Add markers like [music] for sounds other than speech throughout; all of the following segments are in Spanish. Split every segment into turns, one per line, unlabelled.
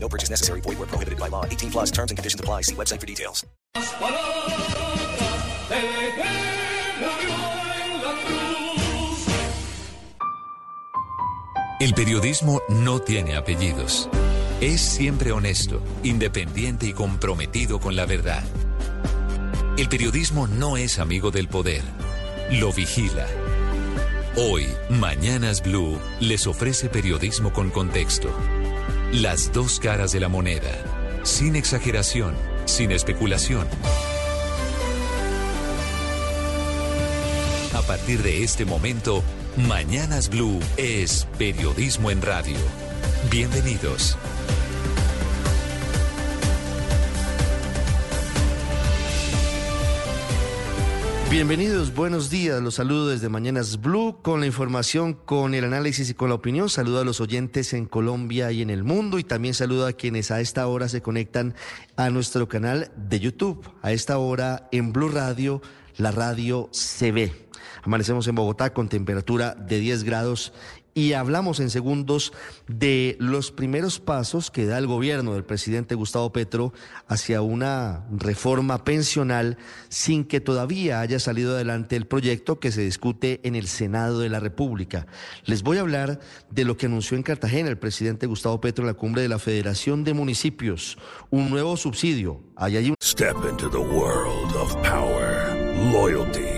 No purchase necessary. Void where prohibited by law. 18 plus terms and conditions apply. See website for details.
El periodismo no tiene apellidos. Es siempre honesto, independiente y comprometido con la verdad. El periodismo no es amigo del poder, lo vigila. Hoy, Mañanas Blue les ofrece periodismo con contexto. Las dos caras de la moneda, sin exageración, sin especulación. A partir de este momento, Mañanas Blue es periodismo en radio. Bienvenidos.
Bienvenidos, buenos días. Los saludo desde Mañanas Blue con la información, con el análisis y con la opinión. Saludo a los oyentes en Colombia y en el mundo y también saludo a quienes a esta hora se conectan a nuestro canal de YouTube. A esta hora en Blue Radio, la radio se ve. Amanecemos en Bogotá con temperatura de 10 grados y hablamos en segundos de los primeros pasos que da el gobierno del presidente Gustavo Petro hacia una reforma pensional sin que todavía haya salido adelante el proyecto que se discute en el Senado de la República. Les voy a hablar de lo que anunció en Cartagena el presidente Gustavo Petro en la cumbre de la Federación de Municipios, un nuevo subsidio. Hay un...
Step into the world of power, loyalty.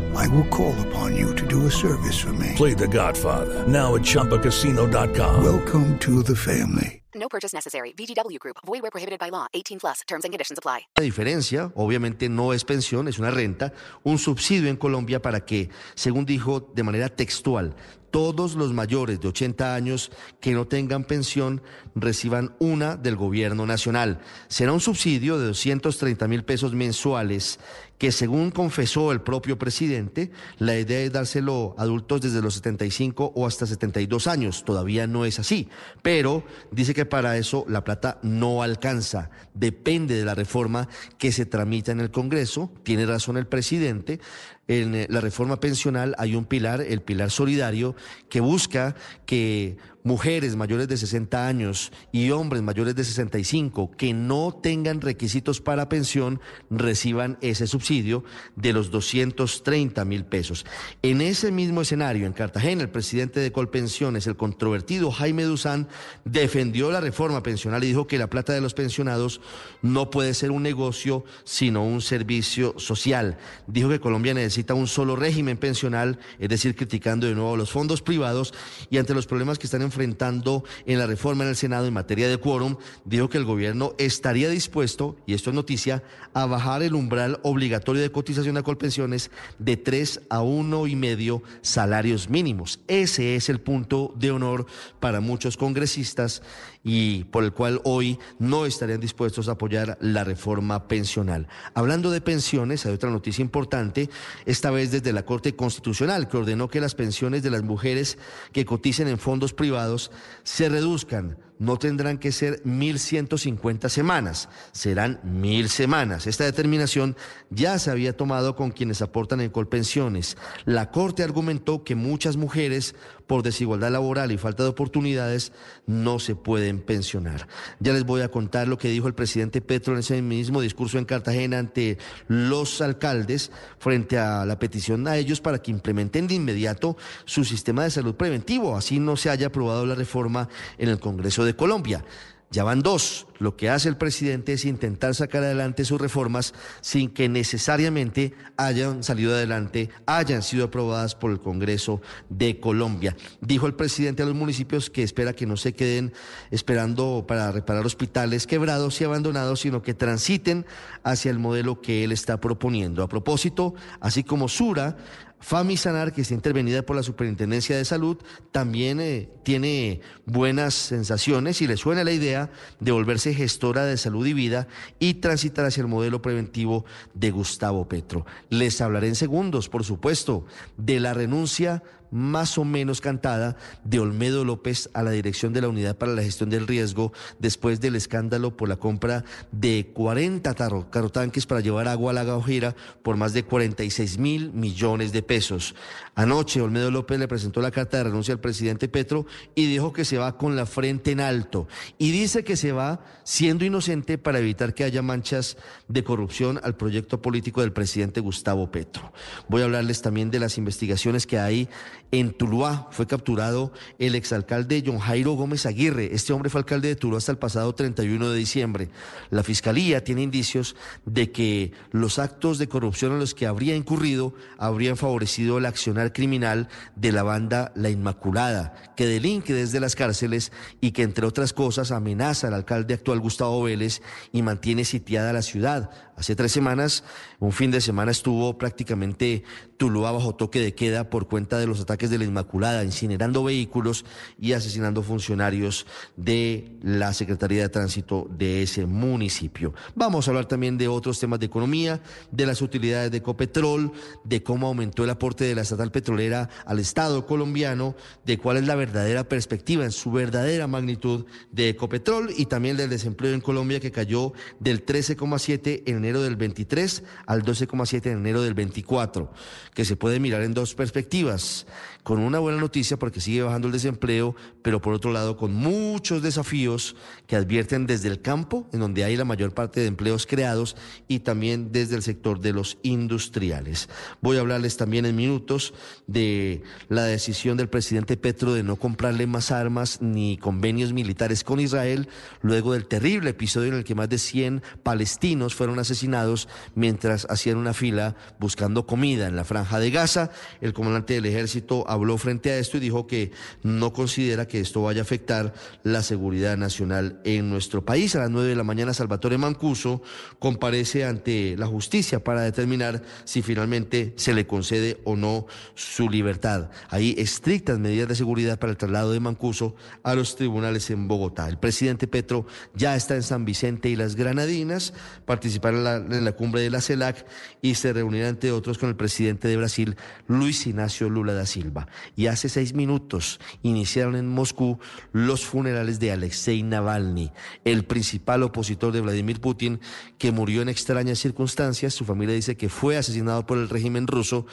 I will call upon you to do a service for me.
Play The Godfather now at ChumbaCasino.com.
Welcome to the family.
No purchase necessary. VGW Group. Void where prohibited by law. 18 plus. Terms and conditions apply.
La diferencia, obviamente, no es pensión, es una renta, un subsidio en Colombia para que, según dijo de manera textual, todos los mayores de 80 años que no tengan pensión reciban una del gobierno nacional. Será un subsidio de 230 mil pesos mensuales que según confesó el propio presidente, la idea es dárselo a adultos desde los 75 o hasta 72 años. Todavía no es así, pero dice que para eso la plata no alcanza. Depende de la reforma que se tramita en el Congreso. Tiene razón el presidente. En eh, la reforma pensional hay un pilar, el pilar solidario, que busca que mujeres mayores de 60 años y hombres mayores de 65 que no tengan requisitos para pensión reciban ese subsidio de los 230 mil pesos. En ese mismo escenario, en Cartagena, el presidente de Colpensiones, el controvertido Jaime Duzán, defendió la reforma pensional y dijo que la plata de los pensionados no puede ser un negocio, sino un servicio social. Dijo que Colombia necesita un solo régimen pensional, es decir, criticando de nuevo los fondos privados y ante los problemas que están enfrentando en la reforma en el Senado en materia de quórum, dijo que el gobierno estaría dispuesto, y esto es noticia, a bajar el umbral obligatorio de cotización a Colpensiones de tres a uno y medio salarios mínimos. Ese es el punto de honor para muchos congresistas y por el cual hoy no estarían dispuestos a apoyar la reforma pensional. Hablando de pensiones, hay otra noticia importante, esta vez desde la Corte Constitucional, que ordenó que las pensiones de las mujeres que coticen en fondos privados se reduzcan no tendrán que ser 1.150 semanas, serán mil semanas. Esta determinación ya se había tomado con quienes aportan en Colpensiones. La Corte argumentó que muchas mujeres, por desigualdad laboral y falta de oportunidades, no se pueden pensionar. Ya les voy a contar lo que dijo el presidente Petro en ese mismo discurso en Cartagena ante los alcaldes frente a la petición a ellos para que implementen de inmediato su sistema de salud preventivo, así no se haya aprobado la reforma en el Congreso de Colombia. Ya van dos. Lo que hace el presidente es intentar sacar adelante sus reformas sin que necesariamente hayan salido adelante, hayan sido aprobadas por el Congreso de Colombia. Dijo el presidente a los municipios que espera que no se queden esperando para reparar hospitales quebrados y abandonados, sino que transiten hacia el modelo que él está proponiendo. A propósito, así como Sura, Famisanar, que está intervenida por la Superintendencia de Salud, también eh, tiene buenas sensaciones y le suena la idea de volverse gestora de salud y vida y transitar hacia el modelo preventivo de Gustavo Petro. Les hablaré en segundos, por supuesto, de la renuncia más o menos cantada de Olmedo López a la dirección de la Unidad para la Gestión del Riesgo después del escándalo por la compra de 40 carotanques para llevar agua a la Gaujira por más de 46 mil millones de pesos. Anoche Olmedo López le presentó la carta de renuncia al presidente Petro y dijo que se va con la frente en alto y dice que se va siendo inocente para evitar que haya manchas de corrupción al proyecto político del presidente Gustavo Petro. Voy a hablarles también de las investigaciones que hay en Tuluá fue capturado el exalcalde John Jairo Gómez Aguirre. Este hombre fue alcalde de Tuluá hasta el pasado 31 de diciembre. La fiscalía tiene indicios de que los actos de corrupción en los que habría incurrido habrían favorecido el accionar criminal de la banda La Inmaculada, que delinque desde las cárceles y que, entre otras cosas, amenaza al alcalde actual Gustavo Vélez y mantiene sitiada la ciudad. Hace tres semanas, un fin de semana estuvo prácticamente Tuluá bajo toque de queda por cuenta de los ataques de la Inmaculada, incinerando vehículos y asesinando funcionarios de la Secretaría de Tránsito de ese municipio. Vamos a hablar también de otros temas de economía, de las utilidades de Ecopetrol, de cómo aumentó el aporte de la estatal petrolera al Estado colombiano, de cuál es la verdadera perspectiva en su verdadera magnitud de Ecopetrol y también del desempleo en Colombia que cayó del 13,7 en enero del 23 al 12,7 en enero del 24 que se puede mirar en dos perspectivas con una buena noticia porque sigue bajando el desempleo, pero por otro lado con muchos desafíos que advierten desde el campo, en donde hay la mayor parte de empleos creados, y también desde el sector de los industriales. Voy a hablarles también en minutos de la decisión del presidente Petro de no comprarle más armas ni convenios militares con Israel, luego del terrible episodio en el que más de 100 palestinos fueron asesinados mientras hacían una fila buscando comida en la franja de Gaza. El comandante del ejército habló frente a esto y dijo que no considera que esto vaya a afectar la seguridad nacional en nuestro país. A las nueve de la mañana, Salvatore Mancuso comparece ante la justicia para determinar si finalmente se le concede o no su libertad. Hay estrictas medidas de seguridad para el traslado de Mancuso a los tribunales en Bogotá. El presidente Petro ya está en San Vicente y las Granadinas, participará en la, en la cumbre de la CELAC y se reunirá, entre otros, con el presidente de Brasil, Luis Ignacio Lula da Silva y hace seis minutos iniciaron en Moscú los funerales de Alexei Navalny, el principal opositor de Vladimir Putin, que murió en extrañas circunstancias. Su familia dice que fue asesinado por el régimen ruso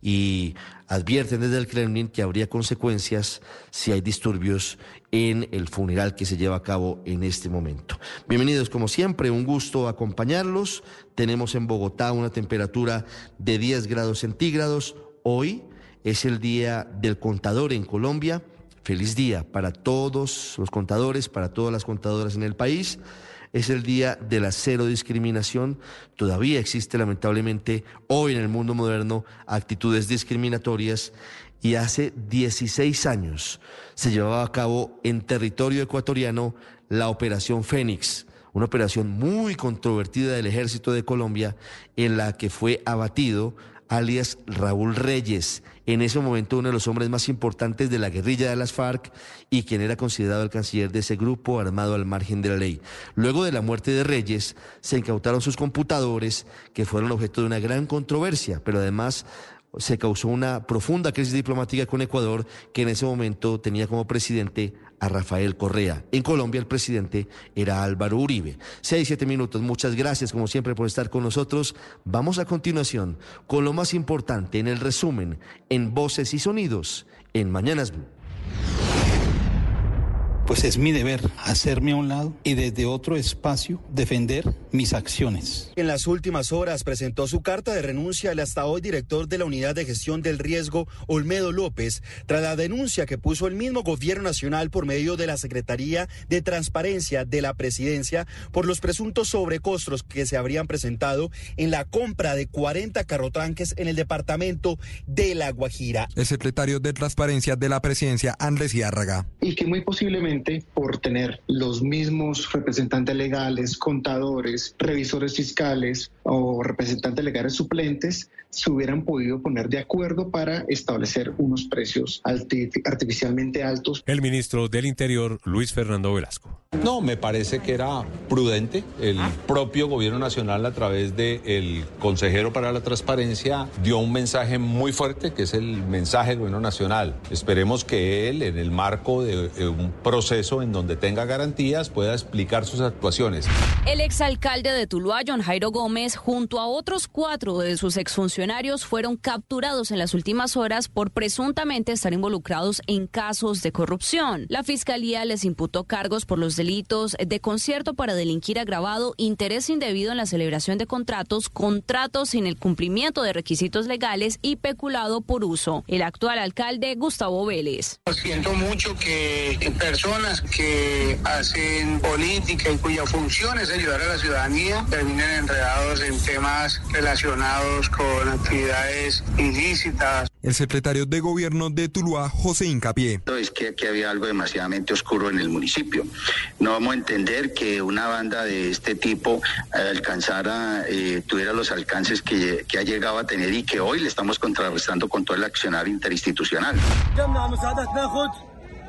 y advierten desde el Kremlin que habría consecuencias si hay disturbios en el funeral que se lleva a cabo en este momento. Bienvenidos como siempre, un gusto acompañarlos. Tenemos en Bogotá una temperatura de 10 grados centígrados. Hoy es el Día del Contador en Colombia. Feliz día para todos los contadores, para todas las contadoras en el país. Es el día de la cero discriminación. Todavía existe lamentablemente hoy en el mundo moderno actitudes discriminatorias y hace 16 años se llevaba a cabo en territorio ecuatoriano la Operación Fénix, una operación muy controvertida del ejército de Colombia en la que fue abatido alias Raúl Reyes, en ese momento uno de los hombres más importantes de la guerrilla de las FARC y quien era considerado el canciller de ese grupo armado al margen de la ley. Luego de la muerte de Reyes, se incautaron sus computadores, que fueron objeto de una gran controversia, pero además se causó una profunda crisis diplomática con Ecuador, que en ese momento tenía como presidente a Rafael Correa. En Colombia el presidente era Álvaro Uribe. Seis, siete minutos. Muchas gracias como siempre por estar con nosotros. Vamos a continuación con lo más importante en el resumen, en voces y sonidos, en Mañanas Blue.
Pues es mi deber hacerme a un lado y desde otro espacio defender
mis acciones.
En las últimas horas presentó su carta de renuncia el hasta hoy director de la Unidad de Gestión del Riesgo, Olmedo López, tras la denuncia que puso el mismo Gobierno Nacional por medio de la Secretaría de Transparencia de la Presidencia por los presuntos sobrecostos que se habrían presentado en la compra de 40 carrotanques en el departamento de La Guajira.
El secretario de Transparencia de la Presidencia, Andrés Iárraga.
Y que muy posiblemente por tener los mismos representantes legales, contadores, revisores fiscales o representantes legales suplentes, se hubieran podido poner de acuerdo para establecer unos precios artificialmente altos.
El ministro del Interior, Luis Fernando Velasco.
No, me parece que era prudente. El propio Gobierno Nacional, a través del consejero para la transparencia, dio un mensaje muy fuerte, que es el mensaje del Gobierno Nacional. Esperemos que él, en el marco de un proceso en donde tenga garantías, pueda explicar sus actuaciones.
El exalcalde de Tuluá, John Jairo Gómez, junto a otros cuatro de sus exfuncionarios, fueron capturados en las últimas horas por presuntamente estar involucrados en casos de corrupción. La fiscalía les imputó cargos por los delitos de concierto para delinquir agravado, interés indebido en la celebración de contratos, contratos sin el cumplimiento de requisitos legales y peculado por uso. El actual alcalde, Gustavo Vélez.
Siento mucho que personas que hacen política y cuya función es ayudar a la ciudadanía terminen enredados en temas relacionados con actividades ilícitas.
El secretario de Gobierno de Tuluá, José Incapié.
Es que aquí había algo demasiadamente oscuro en el municipio. No vamos a entender que una banda de este tipo alcanzara, eh, tuviera los alcances que, que ha llegado a tener y que hoy le estamos contrarrestando con todo el accionar interinstitucional.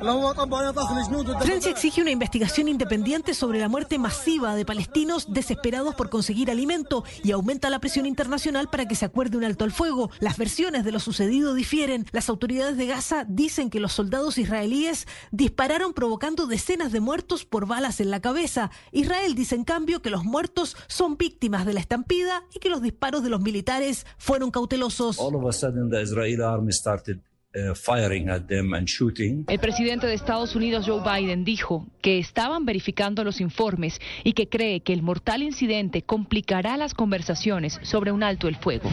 Francia exige una investigación independiente sobre la muerte masiva de palestinos desesperados por conseguir alimento y aumenta la presión internacional para que se acuerde un alto al fuego. Las versiones de lo sucedido difieren. Las autoridades de Gaza dicen que los soldados israelíes dispararon provocando decenas de muertos por balas en la cabeza. Israel dice en cambio que los muertos son víctimas de la estampida y que los disparos de los militares fueron cautelosos.
Uh,
El presidente de Estados Unidos, Joe Biden, dijo que estaban verificando los informes y que cree que el mortal incidente complicará las conversaciones sobre un alto el fuego.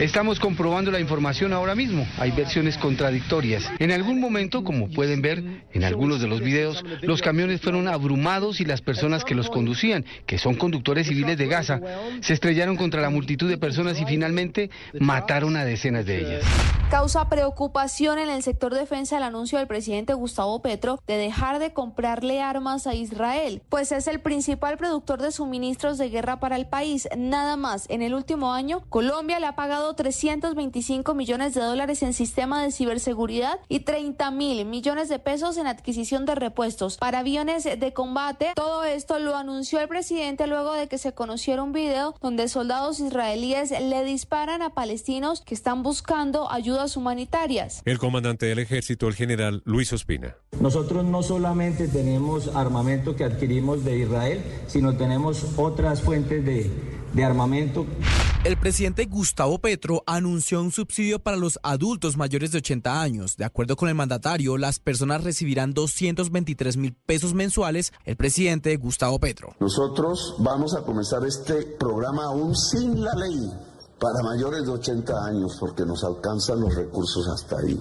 Estamos comprobando la información ahora mismo. Hay versiones contradictorias. En algún momento, como pueden ver en algunos de los videos, los camiones fueron abrumados y las personas que los conducían, que son conductores civiles de Gaza, se estrellaron contra la multitud de personas y finalmente mataron a decenas de ellas.
Causa preocupación en el sector defensa el anuncio del presidente Gustavo Petro de dejar de comprarle armas a Israel, pues es el principal productor de suministros de guerra para el país. Nada más, en el último año, Colombia le ha pagado 325 millones de dólares en sistema de ciberseguridad y 30 mil millones de pesos en adquisición de repuestos para aviones de combate. Todo esto lo anunció el presidente luego de que se conociera un video donde soldados israelíes le disparan a palestinos que están buscando ayudas humanitarias.
El comandante del ejército, el general Luis Ospina.
Nosotros no solamente tenemos armamento que adquirimos de Israel, sino tenemos otras fuentes de, de armamento.
El presidente Gustavo Petro anunció un subsidio para los adultos mayores de 80 años. De acuerdo con el mandatario, las personas recibirán 223 mil pesos mensuales. El presidente Gustavo Petro.
Nosotros vamos a comenzar este programa aún sin la ley para mayores de 80 años, porque nos alcanzan los recursos hasta ahí.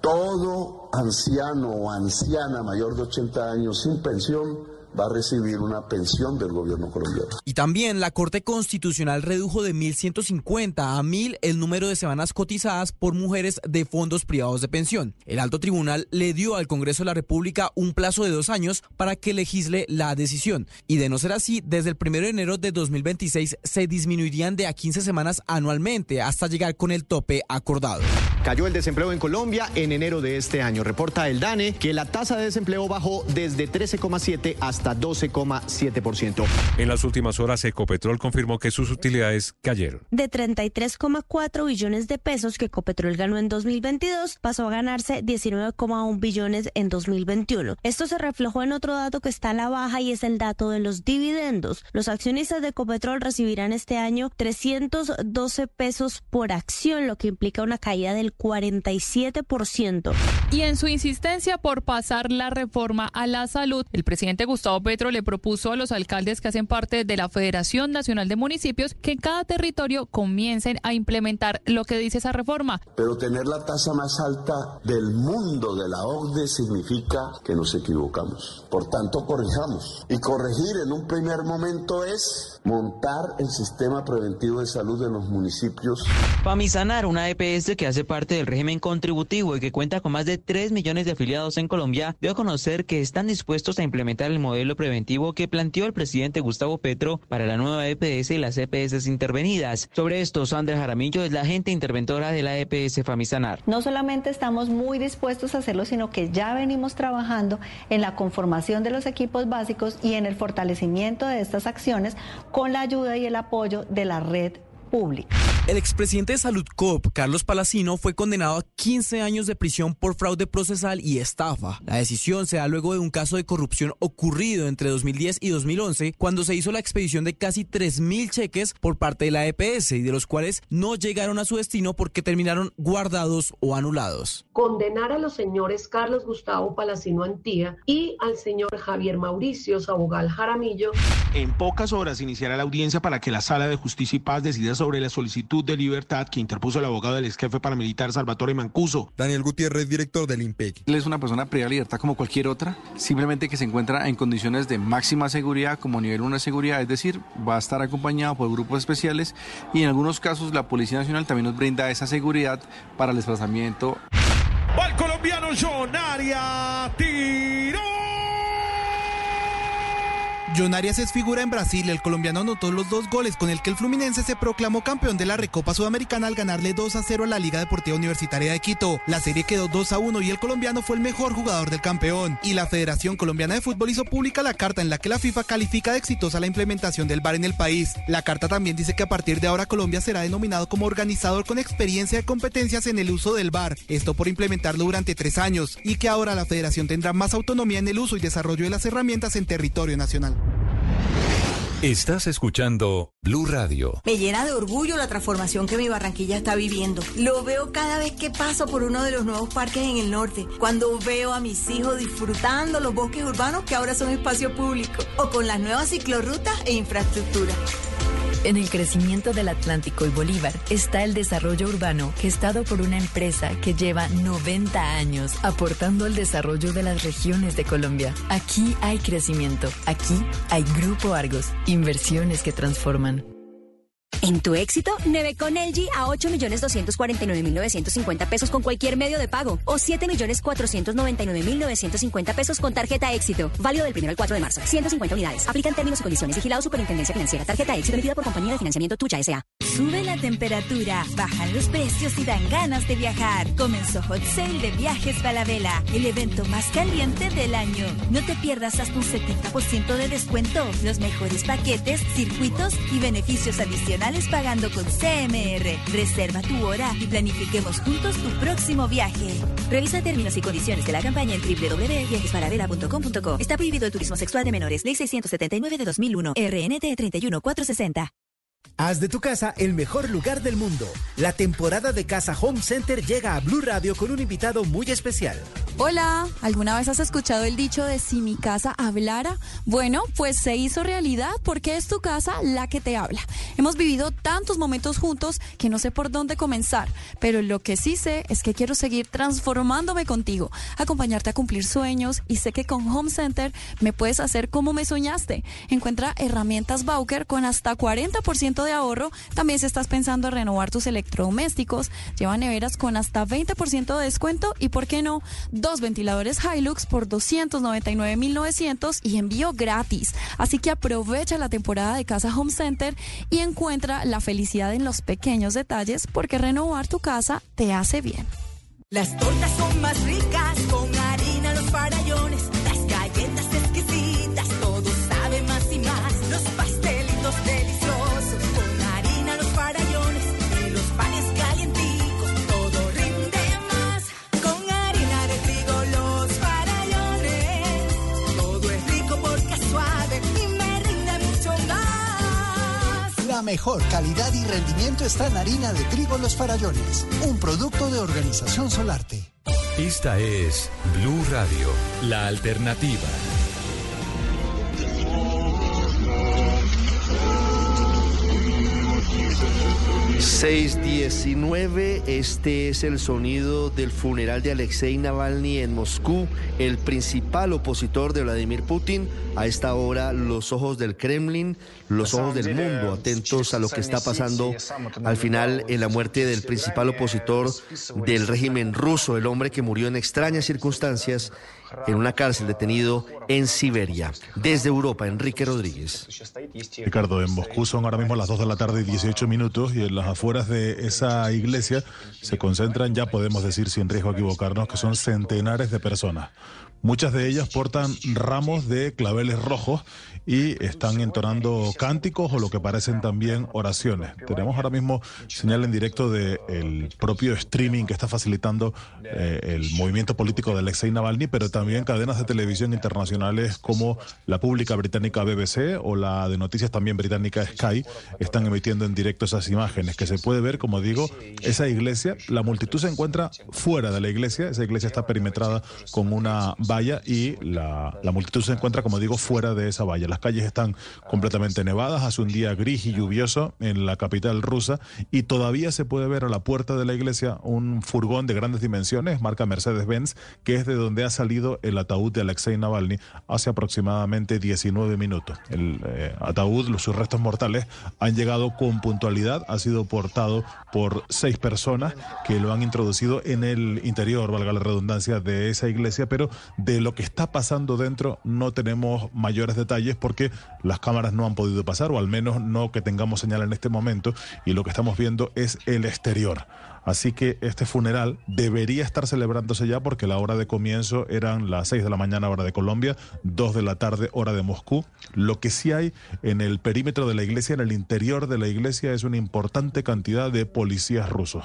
Todo anciano o anciana mayor de 80 años sin pensión va a recibir una pensión del gobierno colombiano.
Y también la Corte Constitucional redujo de 1.150 a 1.000 el número de semanas cotizadas por mujeres de fondos privados de pensión. El alto tribunal le dio al Congreso de la República un plazo de dos años para que legisle la decisión. Y de no ser así, desde el 1 de enero de 2026 se disminuirían de a 15 semanas anualmente hasta llegar con el tope acordado.
Cayó el desempleo en Colombia en enero de este año. Reporta el DANE que la tasa de desempleo bajó desde 13,7 hasta 12,7%.
En las últimas horas, Ecopetrol confirmó que sus utilidades cayeron.
De 33,4 billones de pesos que Ecopetrol ganó en 2022, pasó a ganarse 19,1 billones en 2021. Esto se reflejó en otro dato que está a la baja y es el dato de los dividendos. Los accionistas de Ecopetrol recibirán este año 312 pesos por acción, lo que implica una caída del 47%.
Y en su insistencia por pasar la reforma a la salud, el presidente Gustavo Gustavo Petro le propuso a los alcaldes que hacen parte de la Federación Nacional de Municipios que en cada territorio comiencen a implementar lo que dice esa reforma.
Pero tener la tasa más alta del mundo de la OCDE significa que nos equivocamos. Por tanto, corrijamos. Y corregir en un primer momento es montar el sistema preventivo de salud de los municipios.
Famisanar, una EPS que hace parte del régimen contributivo y que cuenta con más de 3 millones de afiliados en Colombia, dio a conocer que están dispuestos a implementar el modelo preventivo que planteó el presidente Gustavo Petro para la nueva EPS y las EPS intervenidas. Sobre esto, Sandra Jaramillo es la agente interventora de la EPS Famisanar.
No solamente estamos muy dispuestos a hacerlo, sino que ya venimos trabajando en la conformación de los equipos básicos y en el fortalecimiento de estas acciones con la ayuda y el apoyo de la red pública.
El expresidente de Salud Coop, Carlos Palacino, fue condenado a 15 años de prisión por fraude procesal y estafa. La decisión se da luego de un caso de corrupción ocurrido entre 2010 y 2011, cuando se hizo la expedición de casi 3.000 cheques por parte de la EPS y de los cuales no llegaron a su destino porque terminaron guardados o anulados.
Condenar a los señores Carlos Gustavo Palacino Antía y al señor Javier Mauricio Sabogal Jaramillo.
En pocas horas iniciará la audiencia para que la Sala de Justicia y Paz decida sobre la solicitud de libertad que interpuso el abogado del ex jefe paramilitar Salvatore Mancuso.
Daniel Gutiérrez, director del IMPEC.
Él es una persona privada de libertad como cualquier otra, simplemente que se encuentra en condiciones de máxima seguridad como nivel 1 de seguridad, es decir, va a estar acompañado por grupos especiales y en algunos casos la Policía Nacional también nos brinda esa seguridad para el desplazamiento.
Va el colombiano John Arias, tiró.
John es figura en Brasil. El colombiano anotó los dos goles con el que el Fluminense se proclamó campeón de la Recopa Sudamericana al ganarle 2 a 0 a la Liga Deportiva Universitaria de Quito. La serie quedó 2 a 1 y el colombiano fue el mejor jugador del campeón. Y la Federación Colombiana de Fútbol hizo pública la carta en la que la FIFA califica de exitosa la implementación del VAR en el país. La carta también dice que a partir de ahora Colombia será denominado como organizador con experiencia de competencias en el uso del VAR. Esto por implementarlo durante tres años. Y que ahora la Federación tendrá más autonomía en el uso y desarrollo de las herramientas en territorio nacional.
Estás escuchando Blue Radio.
Me llena de orgullo la transformación que mi Barranquilla está viviendo. Lo veo cada vez que paso por uno de los nuevos parques en el norte, cuando veo a mis hijos disfrutando los bosques urbanos que ahora son espacio público, o con las nuevas ciclorrutas e infraestructura.
En el crecimiento del Atlántico y Bolívar está el desarrollo urbano gestado por una empresa que lleva 90 años aportando al desarrollo de las regiones de Colombia. Aquí hay crecimiento, aquí hay Grupo Argos, inversiones que transforman.
En tu éxito, Nevecon LG a 8.249.950 pesos con cualquier medio de pago o 7.499.950 pesos con tarjeta éxito. Válido del 1 al 4 de marzo. 150 unidades. Aplican términos y condiciones. Vigilado Superintendencia Financiera. Tarjeta éxito emitida por compañía de financiamiento Tuya S.A.
Sube la temperatura, bajan los precios y dan ganas de viajar. Comenzó Hot Sale de Viajes Falabella, el evento más caliente del año. No te pierdas hasta un 70% de descuento, los mejores paquetes, circuitos y beneficios adicionales pagando con CMR. Reserva tu hora y planifiquemos juntos tu próximo viaje.
Revisa términos y condiciones de la campaña en www.viajesfalabella.com.co. Está prohibido el turismo sexual de menores. Ley 679 de 2001. RNT 31460.
Haz de tu casa el mejor lugar del mundo. La temporada de Casa Home Center llega a Blue Radio con un invitado muy especial.
Hola, ¿alguna vez has escuchado el dicho de si mi casa hablara? Bueno, pues se hizo realidad porque es tu casa la que te habla. Hemos vivido tantos momentos juntos que no sé por dónde comenzar, pero lo que sí sé es que quiero seguir transformándome contigo, acompañarte a cumplir sueños y sé que con Home Center me puedes hacer como me soñaste. Encuentra herramientas Bauker con hasta 40% de ahorro. También si estás pensando en renovar tus electrodomésticos, lleva neveras con hasta 20% de descuento y, ¿por qué no? Dos ventiladores Hilux por 299.900 y envío gratis. Así que aprovecha la temporada de Casa Home Center y encuentra la felicidad en los pequeños detalles porque renovar tu casa te hace bien.
Las tortas son más ricas
La mejor calidad y rendimiento está en harina de trigo Los Farallones, un producto de Organización Solarte.
Esta es Blue Radio, la alternativa.
619, este es el sonido del funeral de Alexei Navalny en Moscú, el principal opositor de Vladimir Putin. A esta hora, los ojos del Kremlin, los ojos del mundo, atentos a lo que está pasando al final en la muerte del principal opositor del régimen ruso, el hombre que murió en extrañas circunstancias en una cárcel detenido en Siberia. Desde Europa, Enrique Rodríguez.
Ricardo, en Moscú son ahora mismo las 2 de la tarde y 18 minutos y en las afueras de esa iglesia se concentran, ya podemos decir sin riesgo a equivocarnos, que son centenares de personas. Muchas de ellas portan ramos de claveles rojos y están entonando cánticos o lo que parecen también oraciones. Tenemos ahora mismo señal en directo del propio streaming que está facilitando eh, el movimiento político de Alexei Navalny, pero también cadenas de televisión internacionales como la pública británica BBC o la de noticias también británica Sky están emitiendo en directo esas imágenes que se puede ver, como digo, esa iglesia. La multitud se encuentra fuera de la iglesia, esa iglesia está perimetrada con una valla y la, multitud se encuentra, como digo, fuera de esa valla. Calles están completamente nevadas, hace un día gris y lluvioso en la capital rusa y todavía se puede ver a la puerta de la iglesia un furgón de grandes dimensiones, marca Mercedes-Benz, que es de donde ha salido el ataúd de Alexei Navalny hace aproximadamente 19 minutos. El eh, ataúd, sus restos mortales, han llegado con puntualidad, ha sido portado por seis personas que lo han introducido en el interior, valga la redundancia, de esa iglesia, pero de lo que está pasando dentro no tenemos mayores detalles porque las cámaras no han podido pasar, o al menos no que tengamos señal en este momento, y lo que estamos viendo es el exterior. Así que este funeral debería estar celebrándose ya porque la hora de comienzo eran las 6 de la mañana hora de Colombia, 2 de la tarde hora de Moscú. Lo que sí hay en el perímetro de la iglesia, en el interior de la iglesia, es una importante cantidad de policías rusos.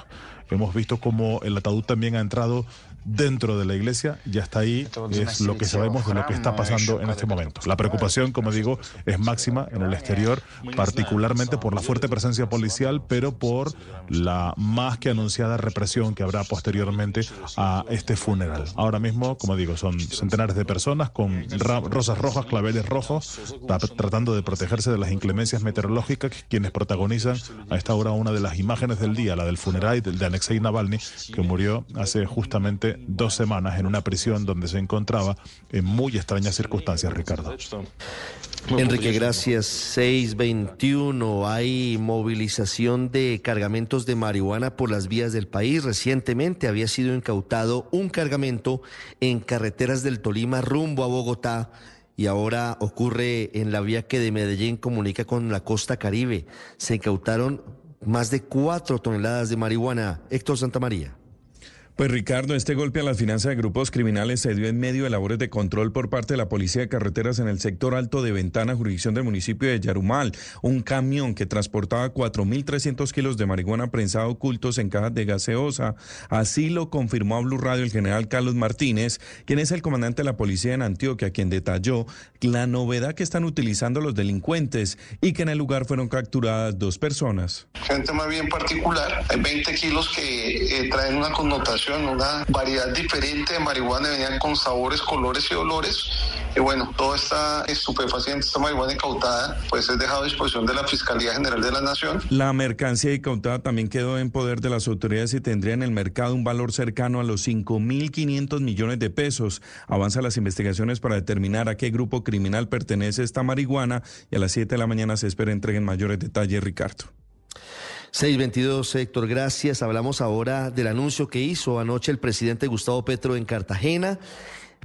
Hemos visto como el ataúd también ha entrado dentro de la iglesia, ya está ahí, es lo que sabemos de lo que está pasando en este momento. La preocupación, como digo, es máxima en el exterior, particularmente por la fuerte presencia policial, pero por la más que anunciada represión que habrá posteriormente a este funeral. Ahora mismo, como digo, son centenares de personas con rosas rojas, claveles rojos, tratando de protegerse de las inclemencias meteorológicas, quienes protagonizan a esta hora una de las imágenes del día, la del funeral de Alexei Navalny, que murió hace justamente dos semanas en una prisión donde se encontraba en muy extrañas circunstancias, Ricardo.
Enrique, gracias. 621. Hay movilización de cargamentos de marihuana por las vías del país. Recientemente había sido incautado un cargamento en carreteras del Tolima rumbo a Bogotá y ahora ocurre en la vía que de Medellín comunica con la costa caribe. Se incautaron más de cuatro toneladas de marihuana. Héctor Santamaría.
Pues Ricardo, este golpe a las finanzas de grupos criminales se dio en medio de labores de control por parte de la Policía de Carreteras en el sector alto de Ventana, jurisdicción del municipio de Yarumal. Un camión que transportaba 4.300 kilos de marihuana prensada ocultos en cajas de gaseosa. Así lo confirmó a Blue Radio el general Carlos Martínez, quien es el comandante de la policía en Antioquia, quien detalló la novedad que están utilizando los delincuentes y que en el lugar fueron capturadas dos personas.
Gente más bien particular, hay 20 kilos que eh, traen una connotación una variedad diferente de marihuana, venían con sabores, colores y olores. Y bueno, toda esta estupefaciente, esta marihuana incautada, pues es dejado a disposición de la Fiscalía General de la Nación.
La mercancía incautada también quedó en poder de las autoridades y tendría en el mercado un valor cercano a los 5.500 millones de pesos. Avanza las investigaciones para determinar a qué grupo criminal pertenece esta marihuana y a las 7 de la mañana se espera entreguen mayores detalles, Ricardo.
622, Héctor, gracias. Hablamos ahora del anuncio que hizo anoche el presidente Gustavo Petro en Cartagena.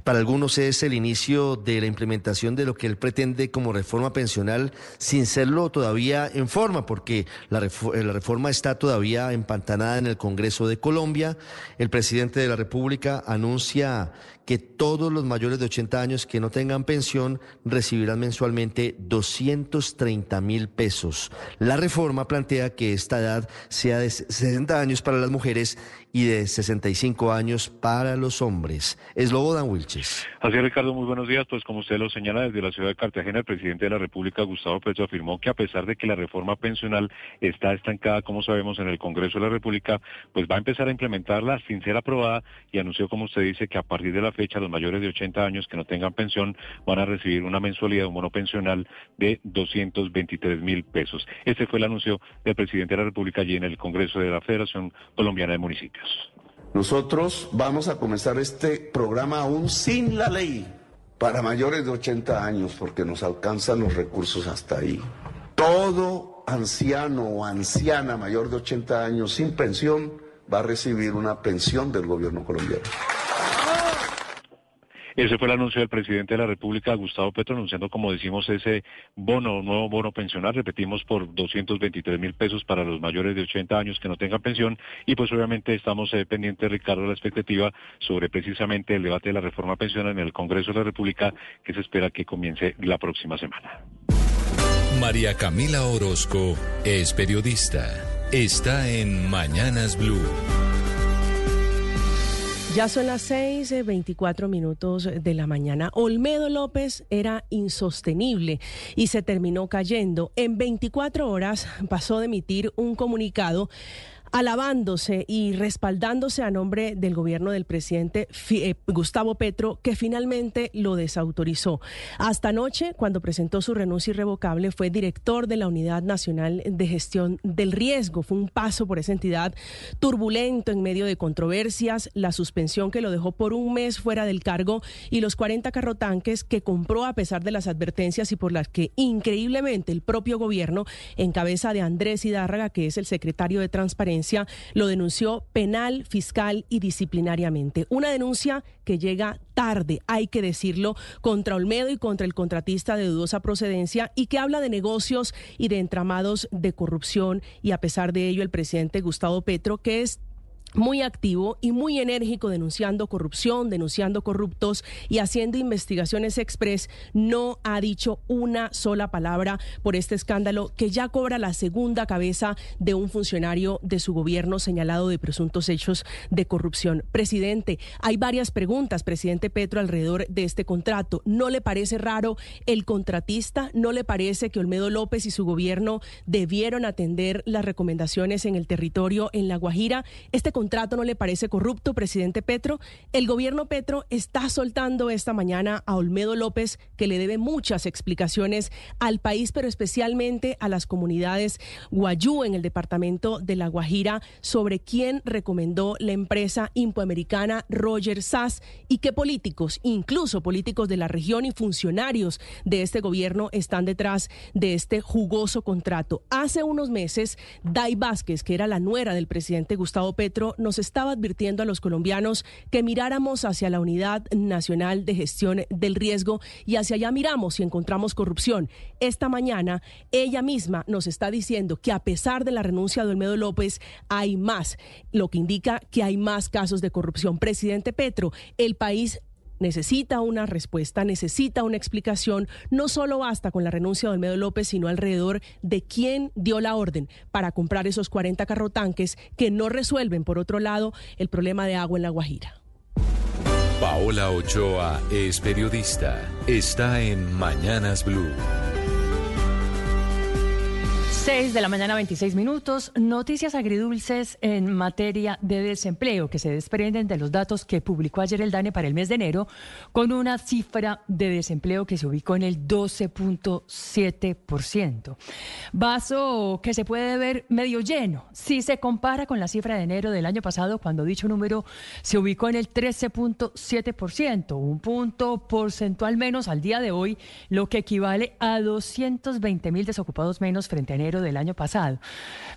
Para algunos es el inicio de la implementación de lo que él pretende como reforma pensional sin serlo todavía en forma, porque la, la, reforma está todavía empantanada en el Congreso de Colombia. El presidente de la República anuncia que todos los mayores de 80 años que no tengan pensión recibirán mensualmente 230 mil pesos. La reforma plantea que esta edad sea de 60 años para las mujeres y de 65 años para los hombres. Es Lobo Dan Wilches.
Así es, Ricardo, muy buenos días. Pues como usted lo señala, desde la ciudad de Cartagena, el presidente de la República, Gustavo Petro, afirmó que a pesar de que la reforma pensional está estancada, como sabemos, en el Congreso de la República, pues va a empezar a implementarla sin ser aprobada y anunció, como usted dice, que a partir de la
fecha los mayores de 80 años que no tengan pensión van a recibir una mensualidad, un bono pensional de 223 mil pesos. Este fue el anuncio del presidente de la República allí en el Congreso de la Federación Colombiana de Municipios.
Nosotros vamos a comenzar este programa aún sin la ley para mayores de 80 años porque nos alcanzan los recursos hasta ahí. Todo anciano o anciana mayor de 80 años sin pensión va a recibir una pensión del gobierno colombiano.
Ese fue el anuncio del presidente de la República, Gustavo Petro, anunciando, como decimos, ese bono, nuevo bono pensional, repetimos, por 223 mil pesos para los mayores de 80 años que no tengan pensión. Y pues obviamente estamos eh, pendientes, Ricardo, de la expectativa sobre precisamente el debate de la reforma pensional en el Congreso de la República, que se espera que comience la próxima semana.
María Camila Orozco es periodista. Está en Mañanas Blue.
Ya son las 6, 24 minutos de la mañana. Olmedo López era insostenible y se terminó cayendo. En 24 horas pasó de emitir un comunicado alabándose y respaldándose a nombre del gobierno del presidente eh, Gustavo Petro, que finalmente lo desautorizó. Hasta anoche, cuando presentó su renuncia irrevocable, fue director de la Unidad Nacional de Gestión del Riesgo. Fue un paso por esa entidad turbulento en medio de controversias, la suspensión que lo dejó por un mes fuera del cargo y los 40 carrotanques que compró a pesar de las advertencias y por las que increíblemente el propio gobierno, en cabeza de Andrés Hidárraga, que es el secretario de Transparencia, lo denunció penal, fiscal y disciplinariamente. Una denuncia que llega tarde, hay que decirlo, contra Olmedo y contra el contratista de dudosa procedencia y que habla de negocios y de entramados de corrupción y a pesar de ello el presidente Gustavo Petro, que es muy activo y muy enérgico denunciando corrupción, denunciando corruptos y haciendo investigaciones express, no ha dicho una sola palabra por este escándalo que ya cobra la segunda cabeza de un funcionario de su gobierno señalado de presuntos hechos de corrupción. Presidente, hay varias preguntas, presidente Petro, alrededor de este contrato. ¿No le parece raro el contratista? ¿No le parece que Olmedo López y su gobierno debieron atender las recomendaciones en el territorio en La Guajira? Este contrato no le parece corrupto, presidente Petro? El gobierno Petro está soltando esta mañana a Olmedo López, que le debe muchas explicaciones al país, pero especialmente a las comunidades Guayú en el departamento de La Guajira, sobre quién recomendó la empresa impoamericana Roger Sass y qué políticos, incluso políticos de la región y funcionarios de este gobierno, están detrás de este jugoso contrato. Hace unos meses, Dai Vázquez, que era la nuera del presidente Gustavo Petro, nos estaba advirtiendo a los colombianos que miráramos hacia la Unidad Nacional de Gestión del Riesgo y hacia allá miramos y encontramos corrupción. Esta mañana ella misma nos está diciendo que a pesar de la renuncia de Olmedo López hay más, lo que indica que hay más casos de corrupción. Presidente Petro, el país necesita una respuesta, necesita una explicación. No solo basta con la renuncia de Olmedo López, sino alrededor de quién dio la orden para comprar esos 40 carrotanques que no resuelven, por otro lado, el problema de agua en La Guajira.
Paola Ochoa es periodista. Está en Mañanas Blue.
6 de la mañana, 26 minutos. Noticias agridulces en materia de desempleo que se desprenden de los datos que publicó ayer el DANE para el mes de enero, con una cifra de desempleo que se ubicó en el 12.7%. Vaso que se puede ver medio lleno si se compara con la cifra de enero del año pasado, cuando dicho número se ubicó en el 13.7%, un punto porcentual menos al día de hoy, lo que equivale a 220 mil desocupados menos frente a enero del año pasado.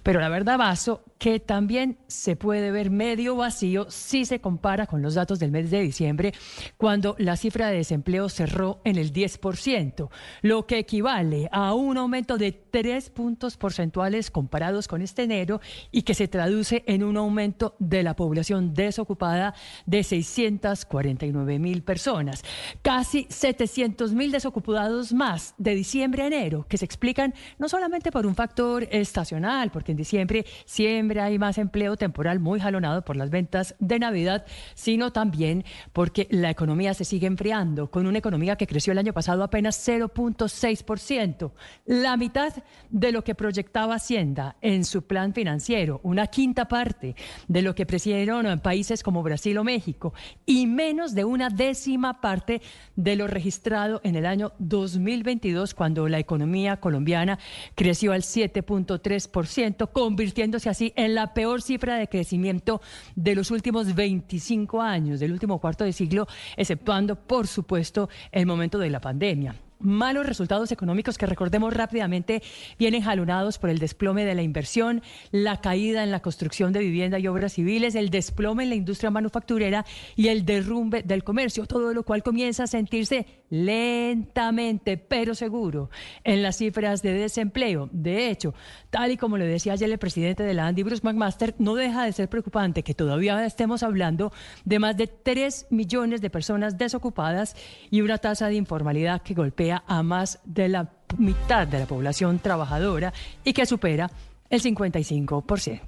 Pero la verdad, Vaso, que también se puede ver medio vacío si se compara con los datos del mes de diciembre, cuando la cifra de desempleo cerró en el 10%, lo que equivale a un aumento de tres puntos porcentuales comparados con este enero y que se traduce en un aumento de la población desocupada de 649 mil personas. Casi 700 mil desocupados más de diciembre a enero, que se explican no solamente por un factor estacional, porque en diciembre siempre hay más empleo temporal muy jalonado por las ventas de Navidad, sino también porque la economía se sigue enfriando, con una economía que creció el año pasado apenas 0.6%, la mitad de lo que proyectaba Hacienda en su plan financiero, una quinta parte de lo que presidieron países como Brasil o México y menos de una décima parte de lo registrado en el año 2022 cuando la economía colombiana creció al 7.3%, convirtiéndose así en la peor cifra de crecimiento de los últimos 25 años, del último cuarto de siglo, exceptuando, por supuesto, el momento de la pandemia. Malos resultados económicos que recordemos rápidamente vienen jalonados por el desplome de la inversión, la caída en la construcción de vivienda y obras civiles, el desplome en la industria manufacturera y el derrumbe del comercio, todo lo cual comienza a sentirse lentamente pero seguro en las cifras de desempleo. De hecho, tal y como le decía ayer el presidente de la Andy, Bruce McMaster, no deja de ser preocupante que todavía estemos hablando de más de 3 millones de personas desocupadas y una tasa de informalidad que golpea a más de la mitad de la población trabajadora y que supera el 55%.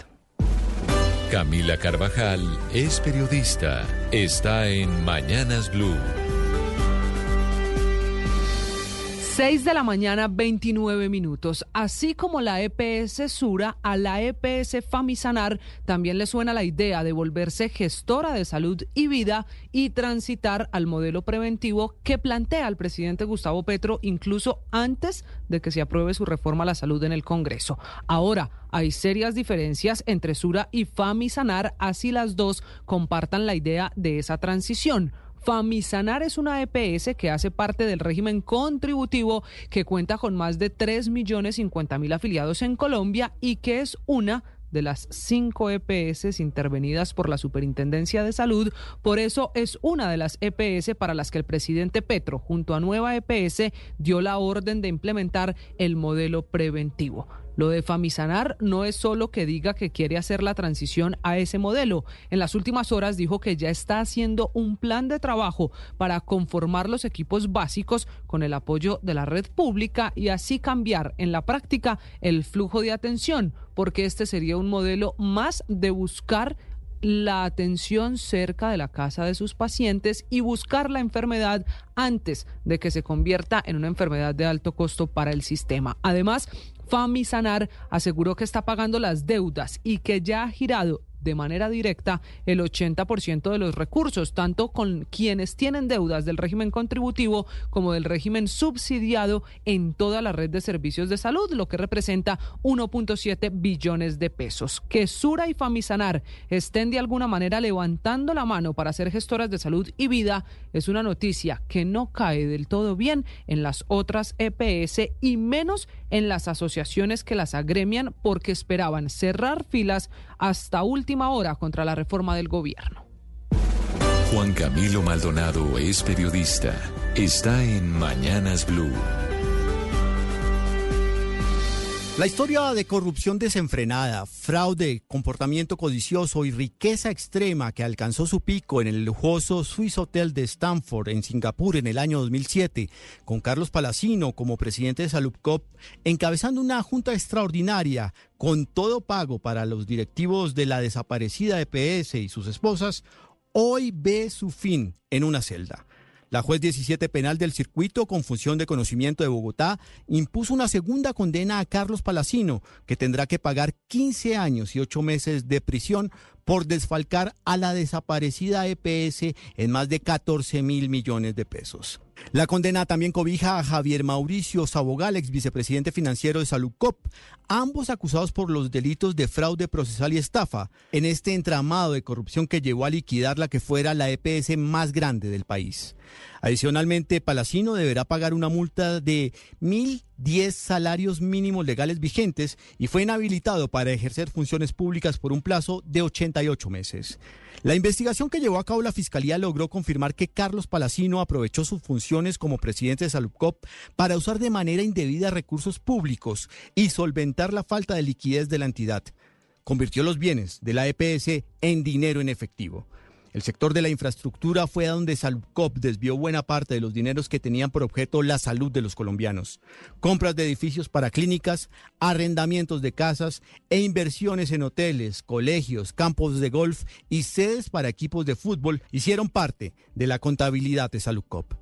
Camila Carvajal es periodista. Está en Mañanas Blue.
6 de la mañana, 29 minutos. Así como la EPS Sura, a la EPS Famisanar también le suena la idea de volverse gestora de salud y vida y transitar al modelo preventivo que plantea el presidente Gustavo Petro incluso antes de que se apruebe su reforma a la salud en el Congreso. Ahora, hay serias diferencias entre Sura y Famisanar, así las dos compartan la idea de esa transición. Famisanar es una EPS que hace parte del régimen contributivo que cuenta con más de 3 millones 50 mil afiliados en Colombia y que es una de las cinco EPS intervenidas por la Superintendencia de Salud. Por eso es una de las EPS para las que el presidente Petro, junto a Nueva EPS, dio la orden de implementar el modelo preventivo. Lo de Famisanar no es solo que diga que quiere hacer la transición a ese modelo. En las últimas horas dijo que ya está haciendo un plan de trabajo para conformar los equipos básicos con el apoyo de la red pública y así cambiar en la práctica el flujo de atención, porque este sería un modelo más de buscar la atención cerca de la casa de sus pacientes y buscar la enfermedad antes de que se convierta en una enfermedad de alto costo para el sistema. Además, Famisanar aseguró que está pagando las deudas y que ya ha girado de manera directa el 80% de los recursos, tanto con quienes tienen deudas del régimen contributivo como del régimen subsidiado en toda la red de servicios de salud, lo que representa 1.7 billones de pesos. Que Sura y Famisanar estén de alguna manera levantando la mano para ser gestoras de salud y vida es una noticia que no cae del todo bien en las otras EPS y menos en las asociaciones que las agremian porque esperaban cerrar filas hasta última hora contra la reforma del gobierno.
Juan Camilo Maldonado es periodista. Está en Mañanas Blue.
La historia de corrupción desenfrenada, fraude, comportamiento codicioso y riqueza extrema que alcanzó su pico en el lujoso Swiss Hotel de Stanford en Singapur en el año 2007, con Carlos Palacino como presidente de Salubcop, encabezando una junta extraordinaria con todo pago para los directivos de la desaparecida EPS y sus esposas, hoy ve su fin en una celda. La juez 17 penal del circuito con función de conocimiento de Bogotá impuso una segunda condena a Carlos Palacino, que tendrá que pagar 15 años y 8 meses de prisión por desfalcar a la desaparecida EPS en más de 14 mil millones de pesos. La condena también cobija a Javier Mauricio Sabogal, ex vicepresidente financiero de Salucop, ambos acusados por los delitos de fraude procesal y estafa en este entramado de corrupción que llevó a liquidar la que fuera la EPS más grande del país. Adicionalmente, Palacino deberá pagar una multa de 1.010 salarios mínimos legales vigentes y fue inhabilitado para ejercer funciones públicas por un plazo de 88 meses. La investigación que llevó a cabo la Fiscalía logró confirmar que Carlos Palacino aprovechó sus funciones como presidente de Saludcop para usar de manera indebida recursos públicos y solventar la falta de liquidez de la entidad. Convirtió los bienes de la EPS en dinero en efectivo. El sector de la infraestructura fue a donde Saludcop desvió buena parte de los dineros que tenían por objeto la salud de los colombianos. Compras de edificios para clínicas, arrendamientos de casas e inversiones en hoteles, colegios, campos de golf y sedes para equipos de fútbol hicieron parte de la contabilidad de Saludcop.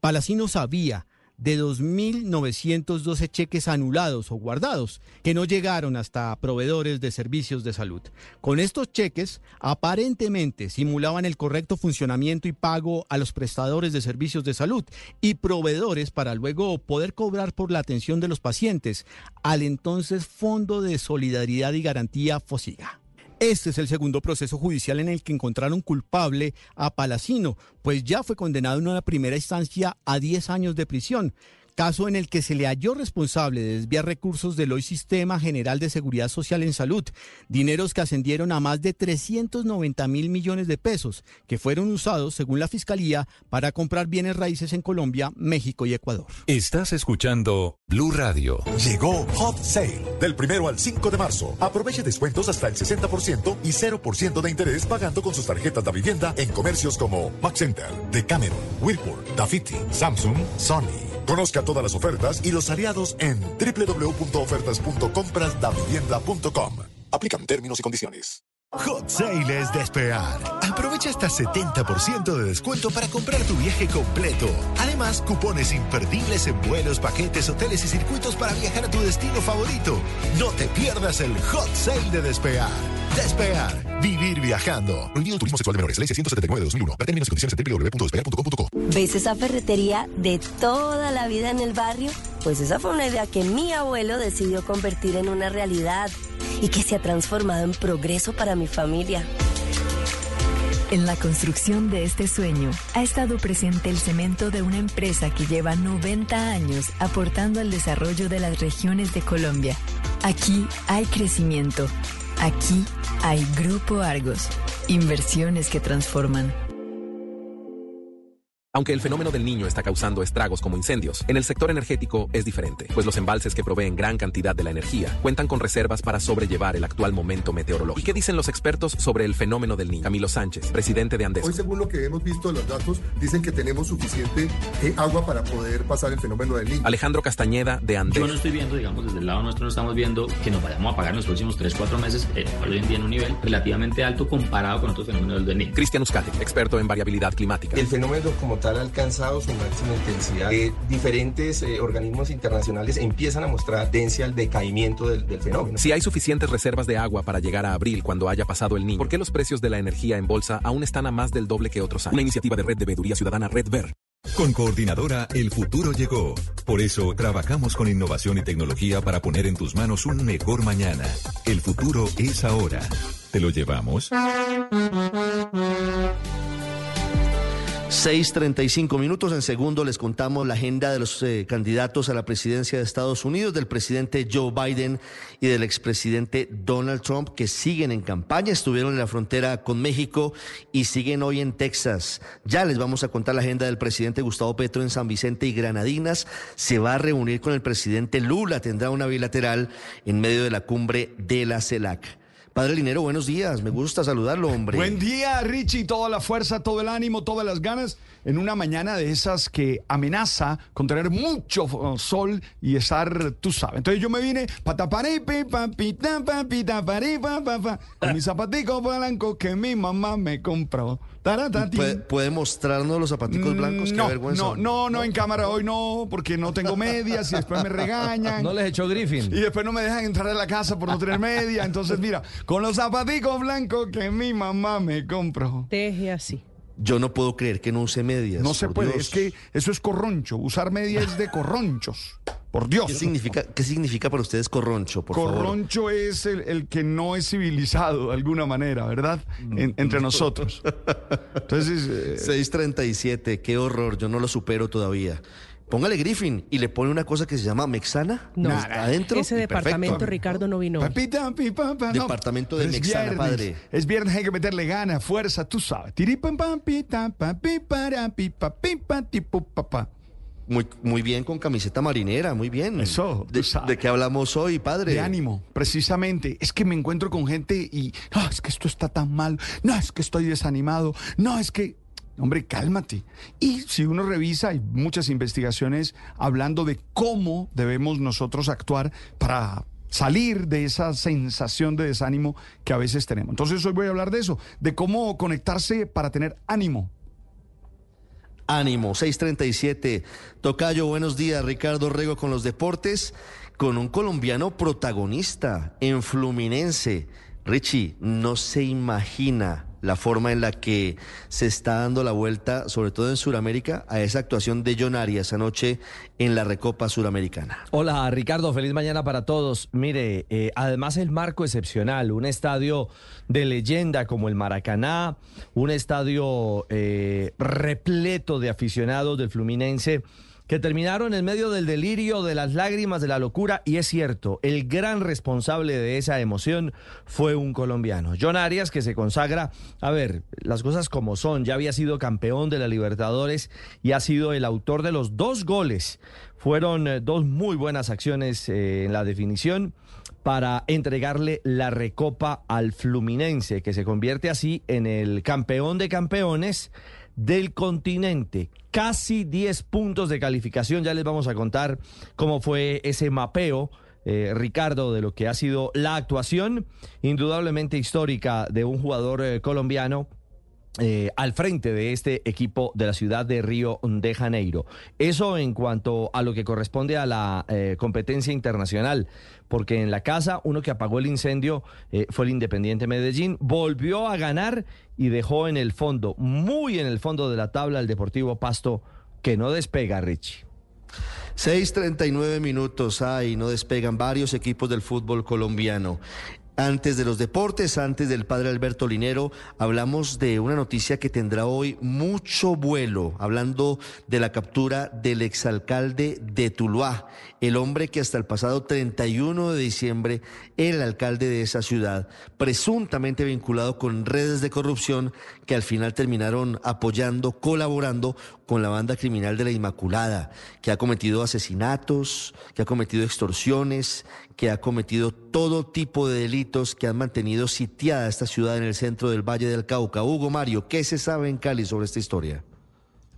Palacino sabía de 2.912 cheques anulados o guardados que no llegaron hasta proveedores de servicios de salud. Con estos cheques, aparentemente simulaban el correcto funcionamiento y pago a los prestadores de servicios de salud y proveedores para luego poder cobrar por la atención de los pacientes al entonces Fondo de Solidaridad y Garantía FOSIGA. Este es el segundo proceso judicial en el que encontraron culpable a Palacino, pues ya fue condenado en una primera instancia a 10 años de prisión caso en el que se le halló responsable de desviar recursos del hoy Sistema General de Seguridad Social en Salud, dineros que ascendieron a más de 390 mil millones de pesos, que fueron usados, según la Fiscalía, para comprar bienes raíces en Colombia, México y Ecuador.
Estás escuchando Blue Radio.
Llegó Hot Sale del primero al 5 de marzo. Aproveche descuentos hasta el 60% y 0% de interés pagando con sus tarjetas de vivienda en comercios como Max Center, Decameron, Whirlpool, Dafiti, Samsung, Sony. Conozca todas las ofertas y los aliados en www.ofertas.comprasdavivienda.com. Aplican términos y condiciones.
Hot Sale es despegar. Aprovecha hasta 70% de descuento para comprar tu viaje completo. Además, cupones imperdibles en vuelos, paquetes, hoteles y circuitos para viajar a tu destino favorito. No te pierdas el Hot Sale de despegar. Despegar. Vivir viajando. Prohibido turismo sexual de menores. Ley 679 de 2001. Para términos y condiciones en www.despegar.com.co.
¿Ves esa ferretería de toda la vida en el barrio? Pues esa fue una idea que mi abuelo decidió convertir en una realidad y que se ha transformado en progreso para mi familia.
En la construcción de este sueño ha estado presente el cemento de una empresa que lleva 90 años aportando al desarrollo de las regiones de Colombia. Aquí hay crecimiento. Aquí hay Grupo Argos. Inversiones que transforman.
Aunque el fenómeno del niño está causando estragos como incendios, en el sector energético es diferente, pues los embalses que proveen gran cantidad de la energía cuentan con reservas para sobrellevar el actual momento meteorológico. ¿Y qué dicen los expertos sobre el fenómeno del niño? Camilo Sánchez, presidente de Andes.
Hoy, según lo que hemos visto en los datos, dicen que tenemos suficiente eh, agua para poder pasar el fenómeno del niño.
Alejandro Castañeda, de Andes.
Yo no estoy viendo, digamos, desde el lado nuestro no estamos viendo que nos vayamos a pagar en los próximos 3, 4 meses, eh, hoy en día en un nivel relativamente alto comparado con otros fenómenos del niño.
Cristian Uzcate, experto en variabilidad climática.
El fenómeno como tal ha alcanzado su máxima intensidad. Eh, diferentes eh, organismos internacionales empiezan a mostrar tendencia al decaimiento del, del, fenómeno.
Si hay suficientes reservas de agua para llegar a abril cuando haya pasado el niño, ¿por qué los precios de la energía en bolsa aún están a más del doble que otros años? Una iniciativa de Red de Veeduría Ciudadana Red Ver.
Con Coordinadora, el futuro llegó. Por eso, trabajamos con innovación y tecnología para poner en tus manos un mejor mañana. El futuro es ahora. ¿Te lo llevamos?
6.35 minutos. En segundo les contamos la agenda de los eh, candidatos a la presidencia de Estados Unidos, del presidente Joe Biden y del expresidente Donald Trump, que siguen en campaña, estuvieron en la frontera con México y siguen hoy en Texas. Ya les vamos a contar la agenda del presidente Gustavo Petro en San Vicente y Granadinas. Se va a reunir con el presidente Lula, tendrá una bilateral en medio de la cumbre de la CELAC. Padre Linero, buenos días. Me gusta saludarlo, hombre.
Buen día, Richie. Toda la fuerza, todo el ánimo, todas las ganas en una mañana de esas que amenaza con tener mucho sol y estar, tú sabes. Entonces yo me vine con mis zapaticos blancos que mi mamá me compró.
¿Puede, ¿Puede, mostrarnos los zapaticos blancos?
No,
Qué vergüenza.
no, no, no, en cámara hoy no, porque no tengo medias y después me regañan.
No les echó Griffin.
Y después no me dejan entrar a la casa por no tener media. Entonces, mira, con los zapaticos blancos que mi mamá me compró.
Teje así.
Yo no puedo creer que no use medias.
No se puede,
Dios.
es que eso es corroncho. Usar medias es de corronchos. Por Dios.
¿Qué significa, ¿Qué significa para ustedes corroncho, por favor?
Corroncho es el, el que no es civilizado de alguna manera, ¿verdad? En- entre nosotros. [laughs] Entonces, eh,
637, qué horror, yo no lo supero todavía. Póngale Griffin y le pone una cosa que se llama Mexana
No,
adentro.
ese departamento
perfecto.
Ricardo no vino.
Papita, pi, pa, pa, no.
Departamento de Mexana,
viernes,
padre.
Es viernes, hay que meterle ganas, fuerza, tú sabes. Tiripam, pam, pita, pa, pi, para, pi, pa, pi, pa.
Muy, muy bien con camiseta marinera, muy bien.
Eso,
¿De, de qué hablamos hoy, padre?
De ánimo, precisamente. Es que me encuentro con gente y, no, es que esto está tan mal, no, es que estoy desanimado, no, es que, hombre, cálmate. Y si uno revisa, hay muchas investigaciones hablando de cómo debemos nosotros actuar para salir de esa sensación de desánimo que a veces tenemos. Entonces hoy voy a hablar de eso, de cómo conectarse para tener ánimo.
ánimo. 637. Tocayo, buenos días. Ricardo Rego con los deportes, con un colombiano protagonista en Fluminense. Richie, no se imagina la forma en la que se está dando la vuelta, sobre todo en Sudamérica, a esa actuación de John Arias anoche en la Recopa Suramericana.
Hola Ricardo, feliz mañana para todos. Mire, eh, además el marco excepcional, un estadio de leyenda como el Maracaná, un estadio eh, repleto de aficionados del Fluminense que terminaron en medio del delirio, de las lágrimas, de la locura, y es cierto, el gran responsable de esa emoción fue un colombiano, John Arias, que se consagra, a ver, las cosas como son, ya había sido campeón de la Libertadores y ha sido el autor de los dos goles. Fueron eh, dos muy buenas acciones eh, en la definición para entregarle la recopa al Fluminense, que se convierte así en el campeón de campeones del continente. Casi 10 puntos de calificación. Ya les vamos a contar cómo fue ese mapeo. Eh, Ricardo, de lo que ha sido la actuación indudablemente histórica de un jugador eh, colombiano eh, al frente de este equipo de la ciudad de Río de Janeiro. Eso en cuanto a lo que corresponde a la eh, competencia internacional, porque en la casa uno que apagó el incendio eh, fue el Independiente Medellín, volvió a ganar y dejó en el fondo, muy en el fondo de la tabla, el Deportivo Pasto, que no despega, Richie.
6.39 minutos hay, no despegan varios equipos del fútbol colombiano. Antes de los deportes, antes del padre Alberto Linero, hablamos de una noticia que tendrá hoy mucho vuelo, hablando de la captura del exalcalde de Tuluá, el hombre que hasta el pasado 31 de diciembre el alcalde de esa ciudad, presuntamente vinculado con redes de corrupción que al final terminaron apoyando, colaborando con la banda criminal de la Inmaculada, que ha cometido asesinatos, que ha cometido extorsiones, que ha cometido todo tipo de delitos que han mantenido sitiada esta ciudad en el centro del Valle del Cauca. Hugo Mario, ¿qué se sabe en Cali sobre esta historia?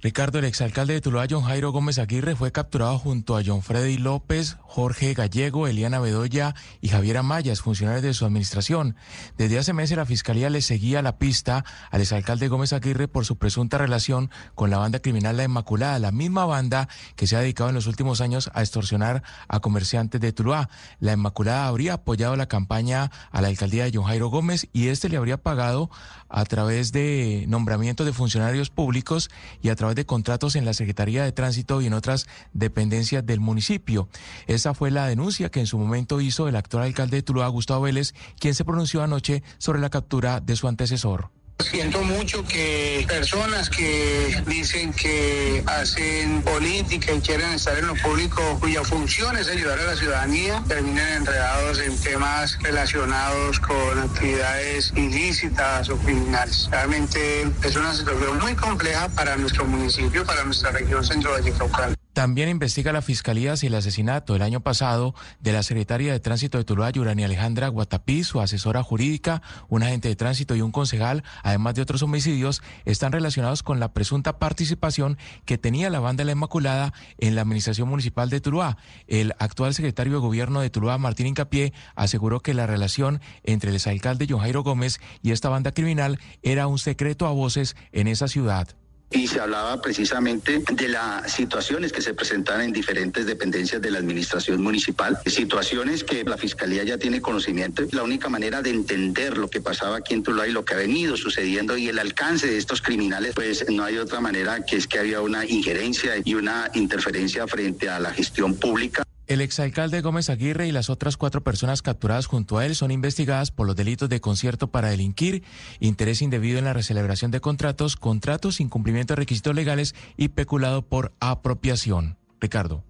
Ricardo, el exalcalde de Tuluá, John Jairo Gómez Aguirre, fue capturado junto a John Freddy López, Jorge Gallego, Eliana Bedoya y Javier Amayas, funcionarios de su administración. Desde hace meses la fiscalía le seguía la pista al exalcalde Gómez Aguirre por su presunta relación con la banda criminal La Inmaculada, la misma banda que se ha dedicado en los últimos años a extorsionar a comerciantes de Tuluá. La Inmaculada habría apoyado la campaña a la alcaldía de John Jairo Gómez y este le habría pagado a través de nombramiento de funcionarios públicos y a través de contratos en la Secretaría de Tránsito y en otras dependencias del municipio. Esa fue la denuncia que en su momento hizo el actual alcalde de Tuluá, Gustavo Vélez, quien se pronunció anoche sobre la captura de su antecesor.
Siento mucho que personas que dicen que hacen política y quieren estar en lo público, cuya función es ayudar a la ciudadanía, terminen enredados en temas relacionados con actividades ilícitas o criminales. Realmente es una situación muy compleja para nuestro municipio, para nuestra región centro Vallecaucal.
También investiga la Fiscalía si el asesinato el año pasado de la secretaria de Tránsito de Tuluá, Yurani Alejandra Guatapí, su asesora jurídica, un agente de tránsito y un concejal, además de otros homicidios, están relacionados con la presunta participación que tenía la banda la Inmaculada en la administración municipal de Tuluá. El actual secretario de Gobierno de Tuluá, Martín Incapié, aseguró que la relación entre el exalcalde John Jairo Gómez y esta banda criminal era un secreto a voces en esa ciudad
y se hablaba precisamente de las situaciones que se presentan en diferentes dependencias de la administración municipal, situaciones que la Fiscalía ya tiene conocimiento. La única manera de entender lo que pasaba aquí en Tuluá y lo que ha venido sucediendo y el alcance de estos criminales, pues no hay otra manera que es que había una injerencia y una interferencia frente a la gestión pública.
El exalcalde Gómez Aguirre y las otras cuatro personas capturadas junto a él son investigadas por los delitos de concierto para delinquir, interés indebido en la recelebración de contratos, contratos, incumplimiento de requisitos legales y peculado por apropiación. Ricardo.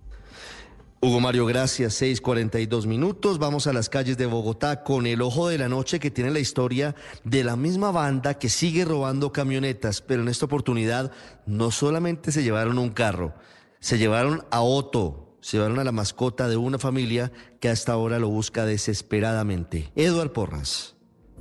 Hugo Mario, gracias. 6:42 minutos. Vamos a las calles de Bogotá con el ojo de la noche que tiene la historia de la misma banda que sigue robando camionetas, pero en esta oportunidad no solamente se llevaron un carro, se llevaron a Otto llevaron a la mascota de una familia que hasta ahora lo busca desesperadamente. Eduard Porras.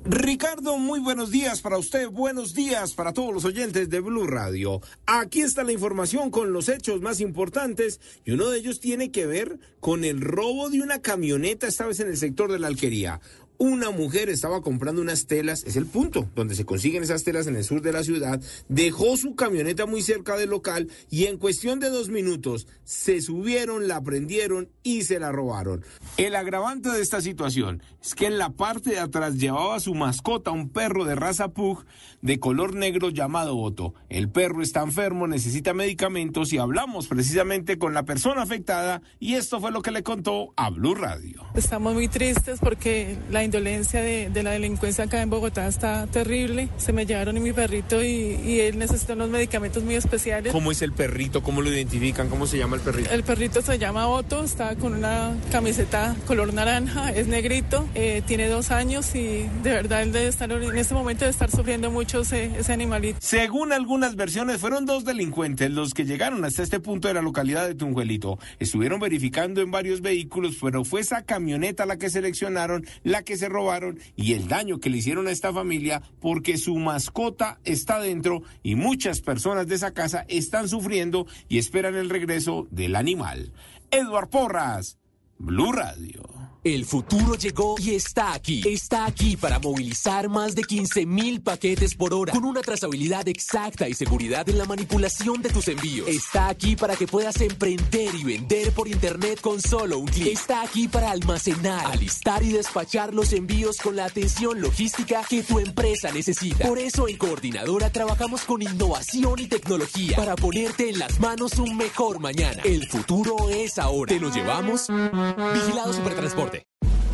Ricardo, muy buenos días para usted, buenos días para todos los oyentes de Blue Radio. Aquí está la información con los hechos más importantes y uno de ellos tiene que ver con el robo de una camioneta, esta vez en el sector de la alquería. Una mujer estaba comprando unas telas, es el punto donde se consiguen esas telas en el sur de la ciudad, dejó su camioneta muy cerca del local y en cuestión de dos minutos se subieron, la prendieron y se la robaron. El agravante de esta situación es que en la parte de atrás llevaba su mascota, un perro de raza Pug de color negro llamado Otto. El perro está enfermo, necesita medicamentos y hablamos precisamente con la persona afectada y esto fue lo que le contó a Blue Radio.
Estamos muy tristes porque la indolencia de, la delincuencia acá en Bogotá está terrible. Se me llevaron mi perrito y, él necesita unos medicamentos muy especiales.
¿Cómo es el perrito? ¿Cómo lo identifican? ¿Cómo se llama el perrito?
El perrito se llama Otto, está con una camiseta color naranja, es negrito, eh, tiene dos años y de verdad él debe estar en este momento debe estar sufriendo mucho ese, ese animalito.
Según algunas versiones, fueron dos delincuentes los que llegaron hasta este punto de la localidad de Tunjuelito. Estuvieron verificando en varios vehículos, pero fue esa camioneta la que seleccionaron, la que se robaron y el daño que le hicieron a esta familia porque su mascota está dentro y muchas personas de esa casa están sufriendo y esperan el regreso del animal. Eduard Porras, Blue Radio.
El futuro llegó y está aquí. Está aquí para movilizar más de 15 mil paquetes por hora con una trazabilidad exacta y seguridad en la manipulación de tus envíos. Está aquí para que puedas emprender y vender por internet con solo un clic. Está aquí para almacenar, alistar y despachar los envíos con la atención logística que tu empresa necesita. Por eso en Coordinadora trabajamos con innovación y tecnología para ponerte en las manos un mejor mañana. El futuro es ahora. Te lo llevamos. Vigilado Supertransporte.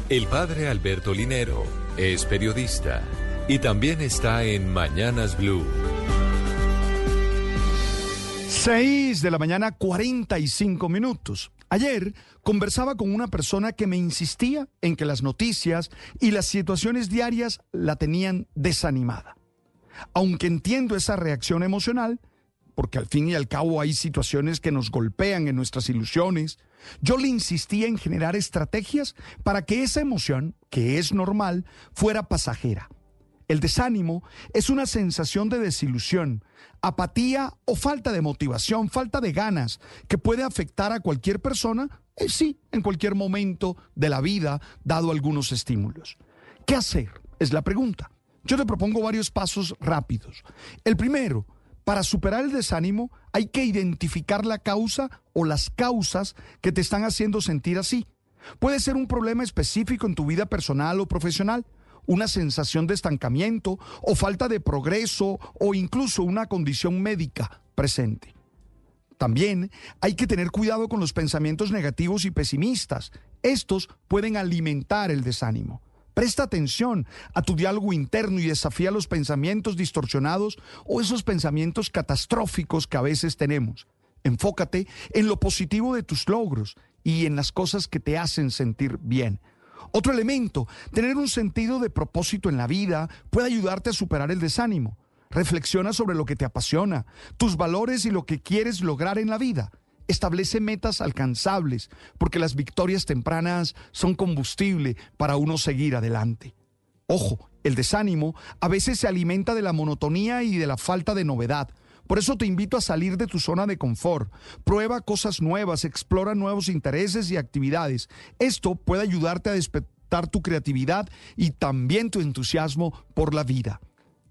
El padre Alberto Linero es periodista y también está en Mañanas Blue.
6 de la mañana, 45 minutos. Ayer conversaba con una persona que me insistía en que las noticias y las situaciones diarias la tenían desanimada. Aunque entiendo esa reacción emocional, porque al fin y al cabo hay situaciones que nos golpean en nuestras ilusiones, yo le insistía en generar estrategias para que esa emoción, que es normal, fuera pasajera. El desánimo es una sensación de desilusión, apatía o falta de motivación, falta de ganas, que puede afectar a cualquier persona, eh, sí, en cualquier momento de la vida, dado algunos estímulos. ¿Qué hacer? Es la pregunta. Yo te propongo varios pasos rápidos. El primero, para superar el desánimo hay que identificar la causa o las causas que te están haciendo sentir así. Puede ser un problema específico en tu vida personal o profesional, una sensación de estancamiento o falta de progreso o incluso una condición médica presente. También hay que tener cuidado con los pensamientos negativos y pesimistas. Estos pueden alimentar el desánimo. Presta atención a tu diálogo interno y desafía los pensamientos distorsionados o esos pensamientos catastróficos que a veces tenemos. Enfócate en lo positivo de tus logros y en las cosas que te hacen sentir bien. Otro elemento, tener un sentido de propósito en la vida puede ayudarte a superar el desánimo. Reflexiona sobre lo que te apasiona, tus valores y lo que quieres lograr en la vida. Establece metas alcanzables, porque las victorias tempranas son combustible para uno seguir adelante. Ojo, el desánimo a veces se alimenta de la monotonía y de la falta de novedad. Por eso te invito a salir de tu zona de confort. Prueba cosas nuevas, explora nuevos intereses y actividades. Esto puede ayudarte a despertar tu creatividad y también tu entusiasmo por la vida.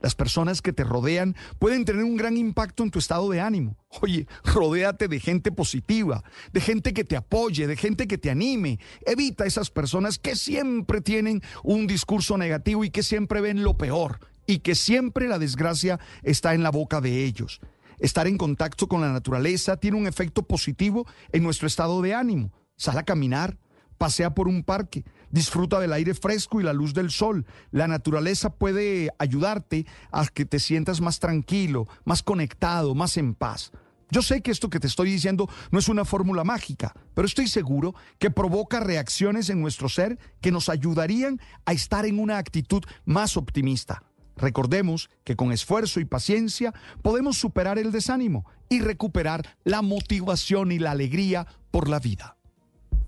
Las personas que te rodean pueden tener un gran impacto en tu estado de ánimo. Oye, rodéate de gente positiva, de gente que te apoye, de gente que te anime. Evita esas personas que siempre tienen un discurso negativo y que siempre ven lo peor y que siempre la desgracia está en la boca de ellos. Estar en contacto con la naturaleza tiene un efecto positivo en nuestro estado de ánimo. Sal a caminar, pasea por un parque, disfruta del aire fresco y la luz del sol. La naturaleza puede ayudarte a que te sientas más tranquilo, más conectado, más en paz. Yo sé que esto que te estoy diciendo no es una fórmula mágica, pero estoy seguro que provoca reacciones en nuestro ser que nos ayudarían a estar en una actitud más optimista. Recordemos que con esfuerzo y paciencia podemos superar el desánimo y recuperar la motivación y la alegría por la vida.